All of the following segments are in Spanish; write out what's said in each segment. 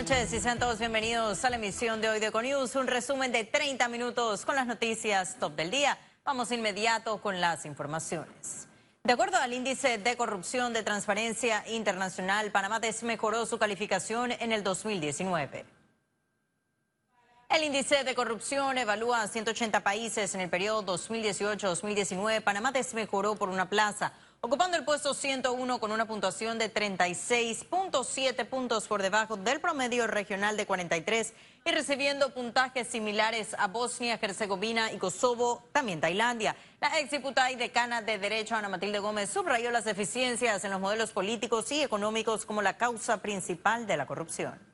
noches y sean todos bienvenidos a la emisión de hoy de Econews, un resumen de 30 minutos con las noticias top del día. Vamos inmediato con las informaciones. De acuerdo al índice de corrupción de Transparencia Internacional, Panamá desmejoró su calificación en el 2019. El índice de corrupción evalúa a 180 países en el periodo 2018-2019. Panamá desmejoró por una plaza ocupando el puesto 101 con una puntuación de 36.7 puntos por debajo del promedio regional de 43 y recibiendo puntajes similares a Bosnia, Herzegovina y Kosovo, también Tailandia. La exdiputada y decana de Derecho, Ana Matilde Gómez, subrayó las deficiencias en los modelos políticos y económicos como la causa principal de la corrupción.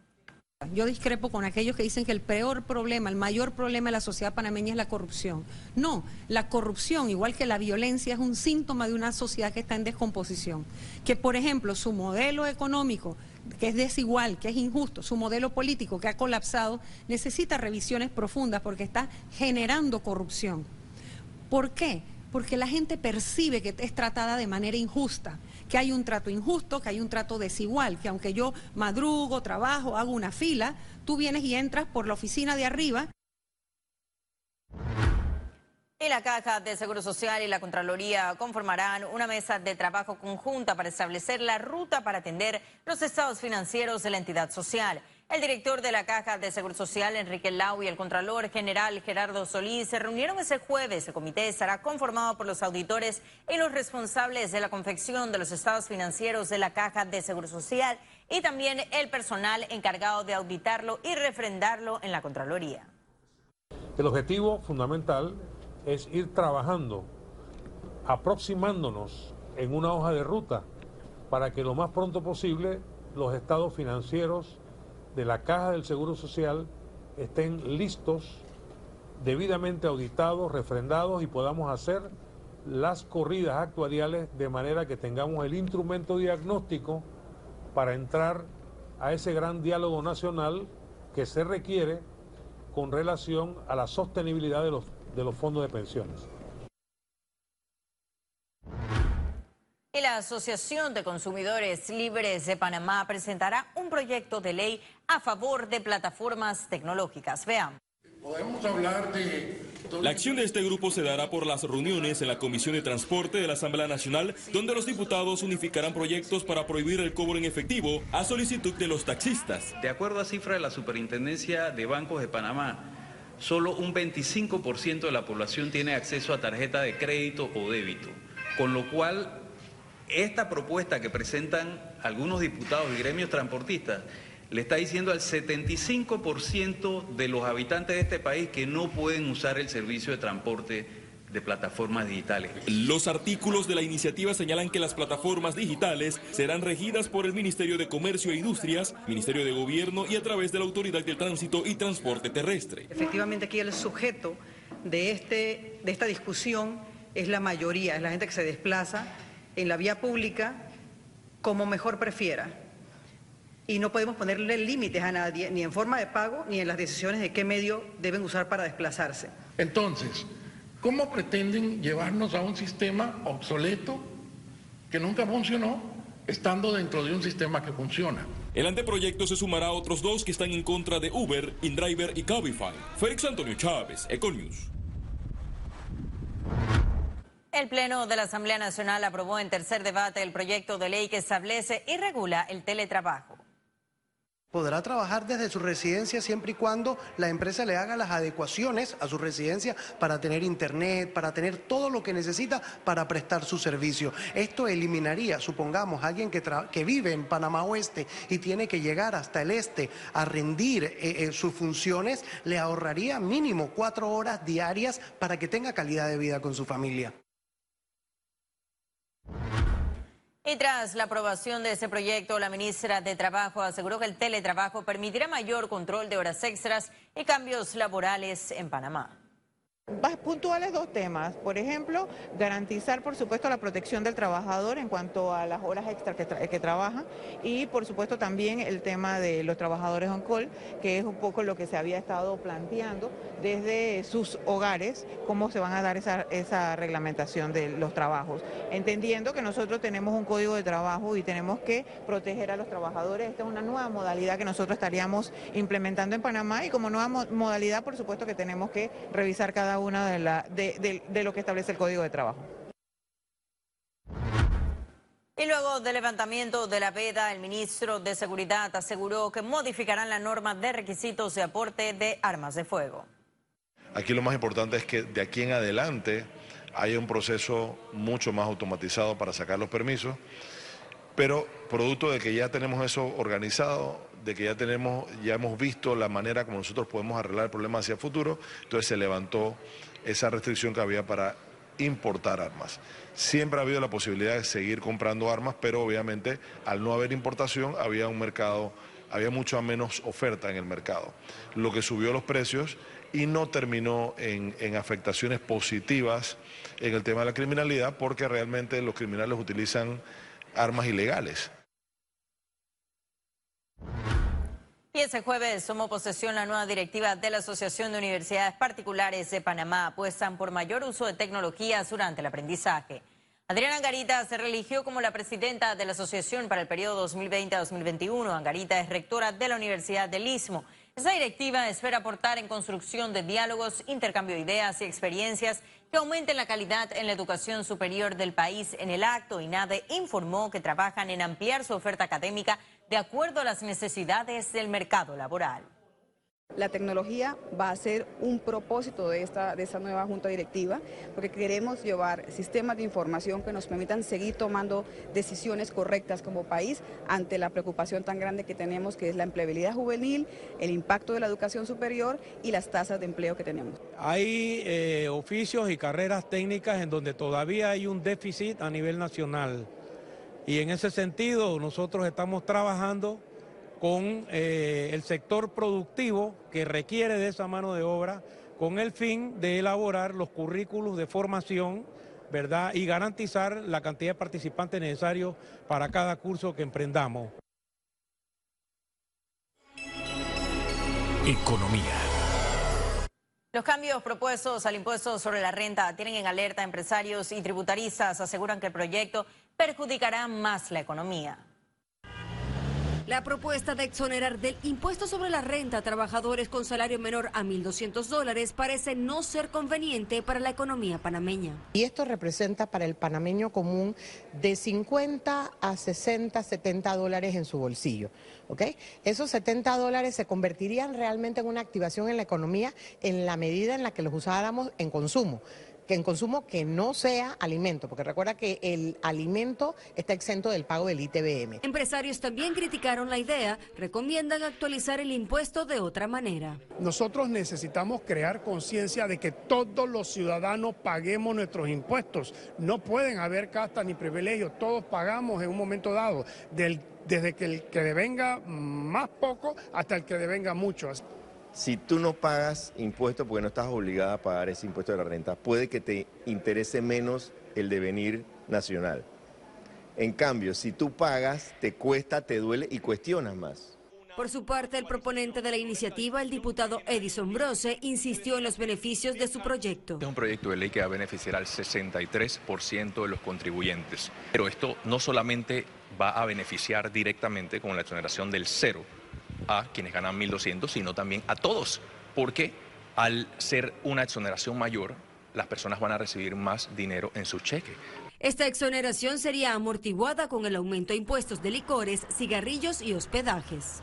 Yo discrepo con aquellos que dicen que el peor problema, el mayor problema de la sociedad panameña es la corrupción. No, la corrupción, igual que la violencia, es un síntoma de una sociedad que está en descomposición. Que, por ejemplo, su modelo económico, que es desigual, que es injusto, su modelo político, que ha colapsado, necesita revisiones profundas porque está generando corrupción. ¿Por qué? Porque la gente percibe que es tratada de manera injusta que hay un trato injusto, que hay un trato desigual, que aunque yo madrugo, trabajo, hago una fila, tú vienes y entras por la oficina de arriba. Y la Caja de Seguro Social y la Contraloría conformarán una mesa de trabajo conjunta para establecer la ruta para atender los estados financieros de la entidad social. El director de la Caja de Seguro Social, Enrique Lau, y el Contralor General Gerardo Solís se reunieron ese jueves. El comité estará conformado por los auditores y los responsables de la confección de los estados financieros de la Caja de Seguro Social y también el personal encargado de auditarlo y refrendarlo en la Contraloría. El objetivo fundamental es ir trabajando, aproximándonos en una hoja de ruta para que lo más pronto posible los estados financieros de la Caja del Seguro Social estén listos, debidamente auditados, refrendados y podamos hacer las corridas actuariales de manera que tengamos el instrumento diagnóstico para entrar a ese gran diálogo nacional que se requiere con relación a la sostenibilidad de los, de los fondos de pensiones. Y la Asociación de Consumidores Libres de Panamá presentará un proyecto de ley a favor de plataformas tecnológicas. Veamos. Podemos hablar de... La acción de este grupo se dará por las reuniones en la Comisión de Transporte de la Asamblea Nacional, donde los diputados unificarán proyectos para prohibir el cobro en efectivo a solicitud de los taxistas. De acuerdo a cifra de la Superintendencia de Bancos de Panamá, solo un 25% de la población tiene acceso a tarjeta de crédito o débito, con lo cual esta propuesta que presentan algunos diputados y gremios transportistas le está diciendo al 75% de los habitantes de este país que no pueden usar el servicio de transporte de plataformas digitales. Los artículos de la iniciativa señalan que las plataformas digitales serán regidas por el Ministerio de Comercio e Industrias, Ministerio de Gobierno y a través de la Autoridad de Tránsito y Transporte Terrestre. Efectivamente aquí el sujeto de, este, de esta discusión es la mayoría, es la gente que se desplaza en la vía pública como mejor prefiera. Y no podemos ponerle límites a nadie, ni en forma de pago, ni en las decisiones de qué medio deben usar para desplazarse. Entonces, ¿cómo pretenden llevarnos a un sistema obsoleto que nunca funcionó, estando dentro de un sistema que funciona? El anteproyecto se sumará a otros dos que están en contra de Uber, InDriver y Cabify. Félix Antonio Chávez, Econius. El Pleno de la Asamblea Nacional aprobó en tercer debate el proyecto de ley que establece y regula el teletrabajo. Podrá trabajar desde su residencia siempre y cuando la empresa le haga las adecuaciones a su residencia para tener internet, para tener todo lo que necesita para prestar su servicio. Esto eliminaría, supongamos, alguien que, que vive en Panamá Oeste y tiene que llegar hasta el este a rendir eh, eh, sus funciones, le ahorraría mínimo cuatro horas diarias para que tenga calidad de vida con su familia. Y tras la aprobación de ese proyecto, la ministra de Trabajo aseguró que el teletrabajo permitirá mayor control de horas extras y cambios laborales en Panamá. Puntuales dos temas. Por ejemplo, garantizar, por supuesto, la protección del trabajador en cuanto a las horas extras que, trabaja y, por supuesto, también el tema de los trabajadores on call, que es un poco lo que se había estado planteando desde sus hogares, cómo se van a dar esa, esa reglamentación de los trabajos. Entendiendo que nosotros tenemos un código de trabajo y tenemos que proteger a los trabajadores. Esta es una nueva modalidad que nosotros estaríamos implementando en Panamá y como nueva modalidad, por supuesto, que tenemos que revisar cada una de, la, de, de, lo que establece el Código de Trabajo. Y luego del levantamiento de la veda, el ministro de Seguridad aseguró que modificarán la norma de requisitos de aporte de armas de fuego. Aquí lo más importante es que de aquí en adelante haya un proceso mucho más automatizado para sacar los permisos, pero producto de que ya tenemos eso organizado, de que ya tenemos, ya hemos visto la manera como nosotros podemos arreglar el problema hacia el futuro, entonces se levantó esa restricción que había para importar armas. Siempre ha habido la posibilidad de seguir comprando armas, pero obviamente al no haber importación había un mercado, había mucha menos oferta en el mercado, lo que subió los precios y no terminó en afectaciones positivas en el tema de la criminalidad porque realmente los criminales utilizan armas ilegales. Y ese jueves tomó posesión la nueva directiva de la Asociación de Universidades Particulares de Panamá. Apuestan por mayor uso de tecnologías durante el aprendizaje. Adriana Angarita se religió como la presidenta de la asociación para el periodo 2020-2021. Angarita es rectora de la Universidad del Istmo. Esta directiva espera aportar en construcción de diálogos, intercambio de ideas y experiencias que aumenten la calidad en la educación superior del país. En el acto, INADE informó que trabajan en ampliar su oferta académica de acuerdo a las necesidades del mercado laboral. La tecnología va a ser un propósito de esta, de esta nueva junta directiva, porque queremos llevar sistemas de información que nos permitan seguir tomando decisiones correctas como país ante la preocupación tan grande que tenemos, que es la empleabilidad juvenil, el impacto de la educación superior y las tasas de empleo que tenemos. Hay eh, oficios y carreras técnicas en donde todavía hay un déficit a nivel nacional. Y en ese sentido nosotros estamos trabajando con eh, el sector productivo que requiere de esa mano de obra con el fin de elaborar los currículos de formación, ¿verdad? Y garantizar la cantidad de participantes necesarios para cada curso que emprendamos. Economía. Los cambios propuestos al impuesto sobre la renta tienen en alerta a empresarios y tributaristas. Aseguran que el proyecto perjudicará más la economía. La propuesta de exonerar del impuesto sobre la renta a trabajadores con salario menor a 1.200 dólares parece no ser conveniente para la economía panameña. Y esto representa para el panameño común de 50 a 60, 70 dólares en su bolsillo. ¿ok? Esos 70 dólares se convertirían realmente en una activación en la economía en la medida en la que los usáramos en consumo que en consumo que no sea alimento, porque recuerda que el alimento está exento del pago del ITBM. Empresarios también criticaron la idea, recomiendan actualizar el impuesto de otra manera. Nosotros necesitamos crear conciencia de que todos los ciudadanos paguemos nuestros impuestos. No pueden haber castas ni privilegios, todos pagamos en un momento dado, desde que el que devenga más poco hasta el que devenga mucho si tú no pagas impuestos porque no estás obligada a pagar ese impuesto de la renta, puede que te interese menos el devenir nacional. En cambio, si tú pagas, te cuesta, te duele y cuestionas más. Por su parte, el proponente de la iniciativa, el diputado Edison Brose, insistió en los beneficios de su proyecto. Es un proyecto de ley que va a beneficiar al 63% de los contribuyentes. Pero esto no solamente va a beneficiar directamente con la exoneración del cero, a quienes ganan 1.200, sino también a todos, porque al ser una exoneración mayor, las personas van a recibir más dinero en su cheque. Esta exoneración sería amortiguada con el aumento de impuestos de licores, cigarrillos y hospedajes.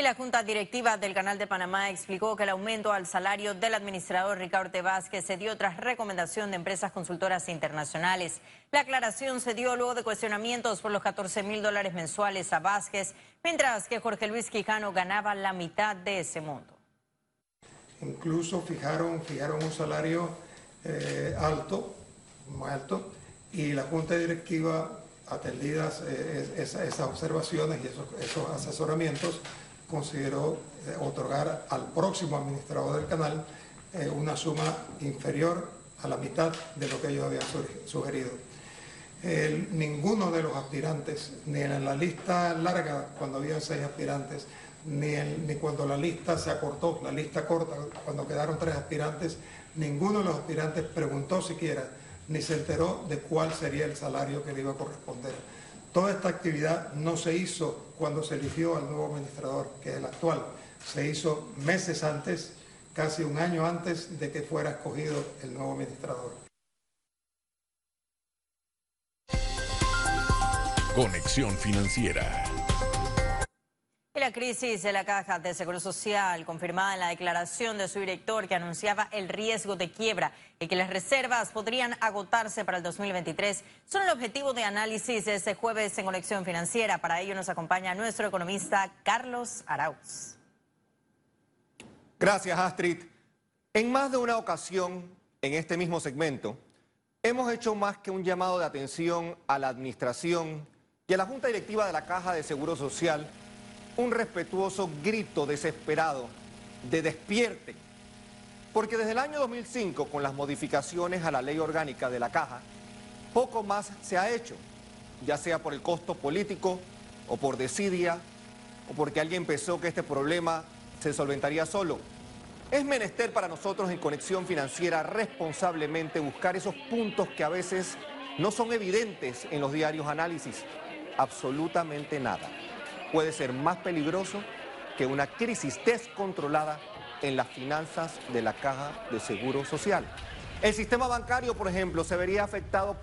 Y la Junta Directiva del Canal de Panamá explicó que el aumento al salario del administrador Ricardo Vázquez se dio tras recomendación de empresas consultoras internacionales. La aclaración se dio luego de cuestionamientos por los 14 mil dólares mensuales a Vázquez, mientras que Jorge Luis Quijano ganaba la mitad de ese monto. Incluso fijaron, fijaron un salario eh, alto, muy alto, y la Junta Directiva, atendidas eh, esas observaciones y esos asesoramientos, consideró eh, otorgar al próximo administrador del canal eh, una suma inferior a la mitad de lo que ellos habían sugerido. ninguno de los aspirantes, ni en la lista larga, cuando había seis aspirantes, ni, ni cuando la lista se acortó, la lista corta, cuando quedaron tres aspirantes, ninguno de los aspirantes preguntó siquiera, ni se enteró de cuál sería el salario que le iba a corresponder. Toda esta actividad no se hizo cuando se eligió al nuevo administrador, que es el actual, se hizo meses antes, casi un año antes de que fuera escogido el nuevo administrador. Conexión Financiera. Crisis de la Caja de Seguro Social, confirmada en la declaración de su director que anunciaba el riesgo de quiebra y que las reservas podrían agotarse para el 2023, son el objetivo de análisis de este jueves en Conexión Financiera. Para ello nos acompaña nuestro economista Carlos Arauz. Gracias, Astrid. En más de una ocasión, en este mismo segmento, hemos hecho más que un llamado de atención a la administración y a la Junta Directiva de la Caja de Seguro Social un respetuoso grito desesperado de despierte, porque desde el año 2005, con las modificaciones a la ley orgánica de la caja, poco más se ha hecho, ya sea por el costo político o por desidia o porque alguien pensó que este problema se solventaría solo. Es menester para nosotros en Conexión Financiera responsablemente buscar esos puntos que a veces no son evidentes en los diarios análisis. Absolutamente nada puede ser más peligroso que una crisis descontrolada en las finanzas de la caja de seguro social. El sistema bancario, por ejemplo, se vería afectado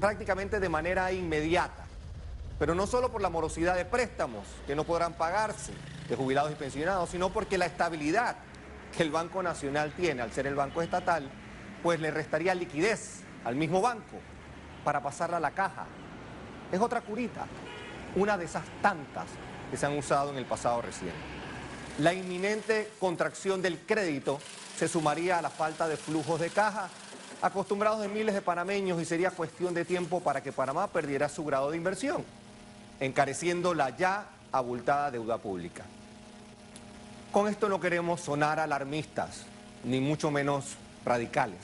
prácticamente de manera inmediata, pero no solo por la morosidad de préstamos que no podrán pagarse de jubilados y pensionados, sino porque la estabilidad que el Banco Nacional tiene al ser el banco estatal, pues le restaría liquidez al mismo banco para pasarla a la caja. Es otra curita una de esas tantas que se han usado en el pasado reciente. La inminente contracción del crédito se sumaría a la falta de flujos de caja acostumbrados de miles de panameños y sería cuestión de tiempo para que Panamá perdiera su grado de inversión, encareciendo la ya abultada deuda pública. Con esto no queremos sonar alarmistas, ni mucho menos radicales,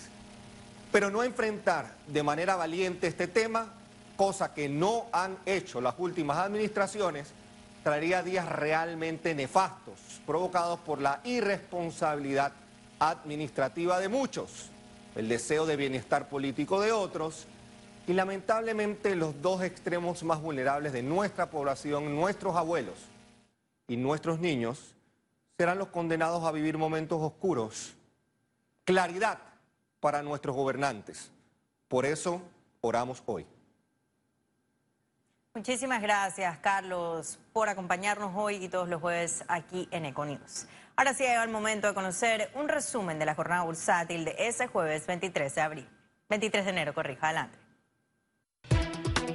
pero no enfrentar de manera valiente este tema cosa que no han hecho las últimas administraciones, traería días realmente nefastos, provocados por la irresponsabilidad administrativa de muchos, el deseo de bienestar político de otros y lamentablemente los dos extremos más vulnerables de nuestra población, nuestros abuelos y nuestros niños, serán los condenados a vivir momentos oscuros. Claridad para nuestros gobernantes. Por eso oramos hoy. Muchísimas gracias, Carlos, por acompañarnos hoy y todos los jueves aquí en Econius. Ahora sí ha llegado el momento de conocer un resumen de la jornada bursátil de ese jueves 23 de abril. 23 de enero, corrija, adelante.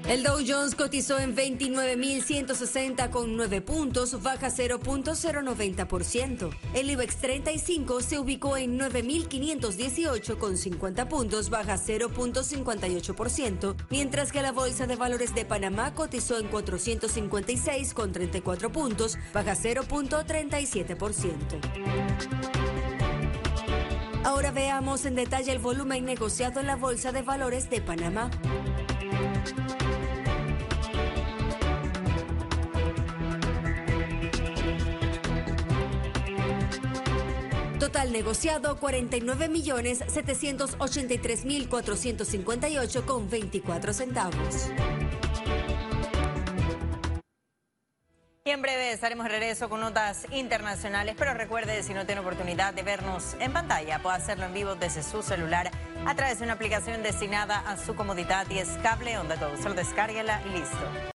El Dow Jones cotizó en 29.160 con 9 puntos, baja 0.090%. El IBEX 35 se ubicó en 9.518 con 50 puntos, baja 0.58%, mientras que la Bolsa de Valores de Panamá cotizó en 456 con 34 puntos, baja 0.37%. Ahora veamos en detalle el volumen negociado en la Bolsa de Valores de Panamá. Total negociado 49 millones 783 mil 458 con 24 centavos. Y en breve estaremos regreso con notas internacionales, pero recuerde, si no tiene oportunidad de vernos en pantalla, puede hacerlo en vivo desde su celular a través de una aplicación destinada a su comodidad y es cable onda todo. Solo descárguela y listo.